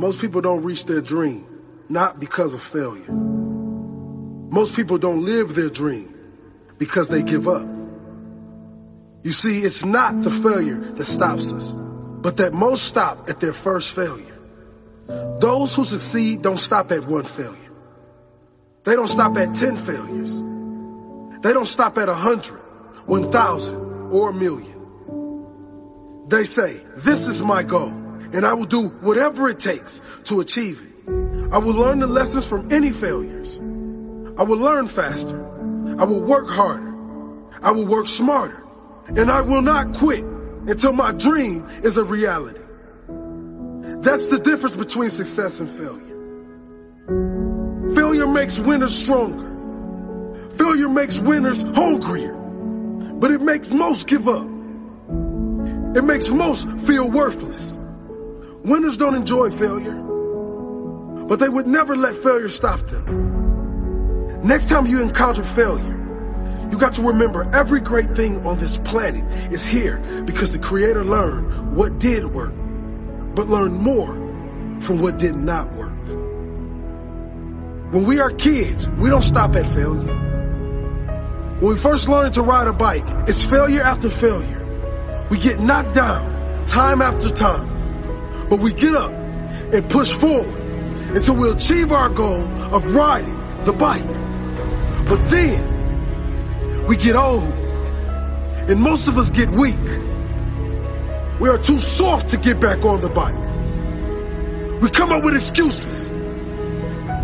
Most people don't reach their dream, not because of failure. Most people don't live their dream because they give up. You see, it's not the failure that stops us, but that most stop at their first failure. Those who succeed don't stop at one failure. They don't stop at 10 failures. They don't stop at a hundred, one thousand, or a million. They say, this is my goal, and I will do whatever it takes to achieve it. I will learn the lessons from any failures. I will learn faster. I will work harder. I will work smarter. And I will not quit until my dream is a reality. That's the difference between success and failure. Failure makes winners stronger. Failure makes winners hungrier. But it makes most give up. It makes most feel worthless. Winners don't enjoy failure, but they would never let failure stop them. Next time you encounter failure, you got to remember every great thing on this planet is here because the creator learned what did work, but learned more from what did not work. When we are kids, we don't stop at failure. When we first learn to ride a bike, it's failure after failure. We get knocked down time after time, but we get up and push forward until we achieve our goal of riding the bike. But then we get old and most of us get weak. We are too soft to get back on the bike. We come up with excuses.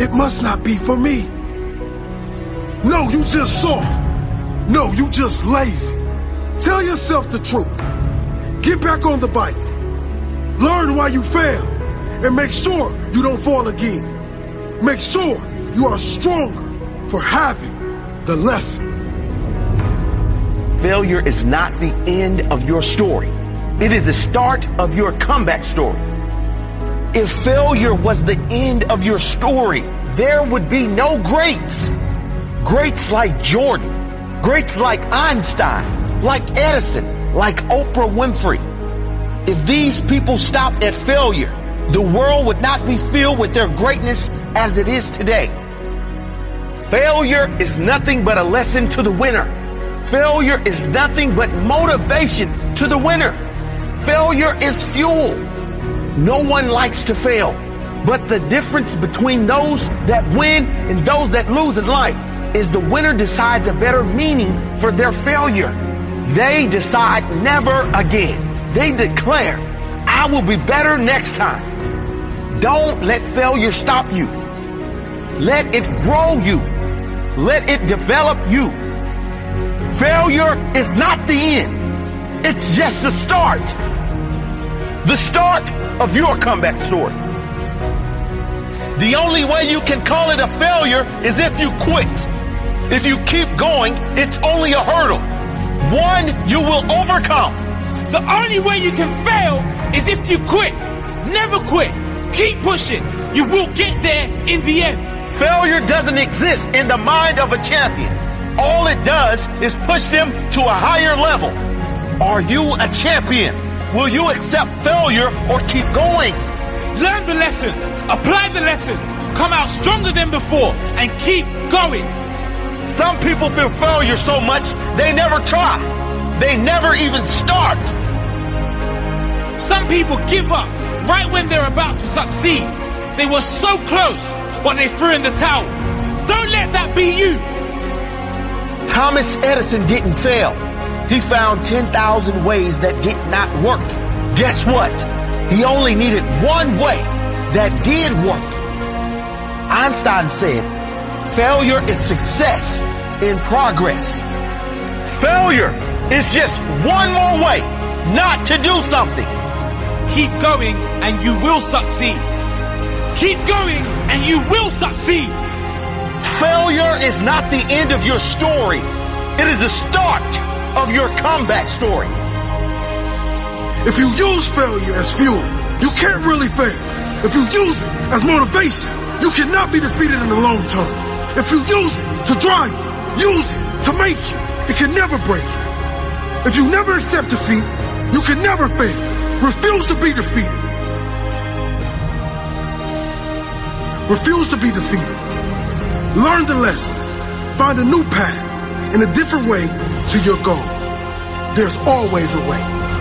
It must not be for me. No, you just soft. No, you just lazy. Tell yourself the truth. Get back on the bike. Learn why you failed and make sure you don't fall again. Make sure you are stronger for having the lesson. Failure is not the end of your story. It is the start of your comeback story. If failure was the end of your story, there would be no greats. Greats like Jordan, greats like Einstein, like Edison, like Oprah Winfrey. If these people stopped at failure, the world would not be filled with their greatness as it is today. Failure is nothing but a lesson to the winner. Failure is nothing but motivation to the winner. Failure is fuel. No one likes to fail. But the difference between those that win and those that lose in life is the winner decides a better meaning for their failure. They decide never again. They declare, I will be better next time. Don't let failure stop you. Let it grow you. Let it develop you. Failure is not the end. It's just the start. The start of your comeback story. The only way you can call it a failure is if you quit. If you keep going, it's only a hurdle. One you will overcome. The only way you can fail is if you quit. Never quit. Keep pushing. You will get there in the end. Failure doesn't exist in the mind of a champion. All it does is push them to a higher level. Are you a champion? Will you accept failure or keep going? Learn the lessons, apply the lessons, come out stronger than before, and keep going. Some people fear failure so much they never try. They never even start. Some people give up right when they're about to succeed. They were so close, but they threw in the towel. Don't let that be you. Thomas Edison didn't fail. He found 10,000 ways that did not work. Guess what? He only needed one way that did work. Einstein said, Failure is success in progress. Failure is just one more way not to do something. Keep going and you will succeed. Keep going and you will succeed. Failure is not the end of your story. It is the start of your comeback story. If you use failure as fuel, you can't really fail. If you use it as motivation, you cannot be defeated in the long term. If you use it to drive you, use it to make you, it can never break you. If you never accept defeat, you can never fail. Refuse to be defeated. Refuse to be defeated. Learn the lesson. Find a new path and a different way to your goal. There's always a way.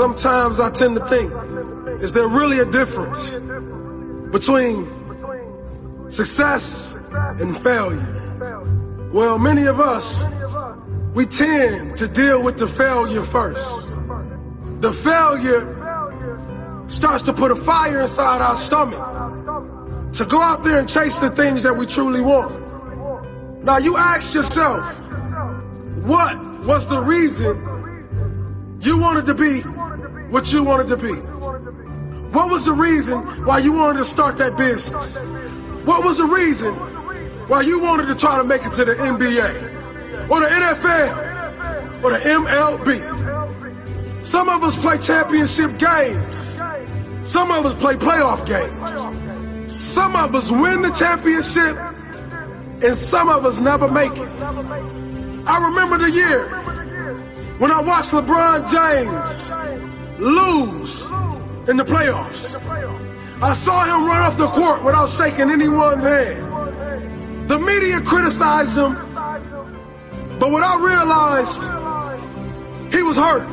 Sometimes I tend to think, is there really a difference between success and failure? Well, many of us, we tend to deal with the failure first. The failure starts to put a fire inside our stomach to go out there and chase the things that we truly want. Now you ask yourself, what was the reason you wanted to be what you wanted to be? What was the reason why you wanted to start that business? What was the reason why you wanted to try to make it to the NBA or the NFL or the MLB? Some of us play championship games. Some of us play playoff games. Some of us win the championship and some of us never make it. I remember the year when I watched LeBron James lose in the playoffs. I saw him run off the court without shaking anyone's hand. The media criticized him, but what I realized, he was hurt.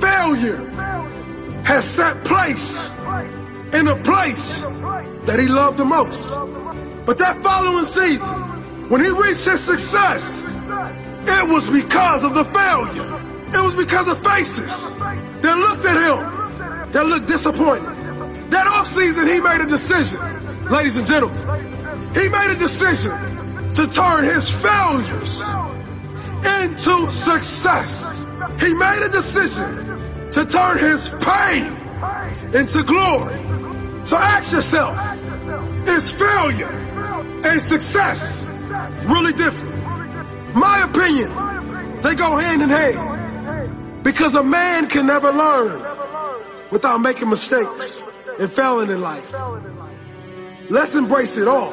Failure has set place in a place that he loved the most. But that following season, when he reached his success, it was because of the failure. It was because of faces that looked at him, that looked disappointed. That offseason, he made a decision, ladies and gentlemen. He made a decision to turn his failures into success. He made a decision to turn his pain into glory. So ask yourself, is failure and success really different? My opinion, they go hand in hand. Because a man can never learn without making mistakes and failing in life. Let's embrace it all.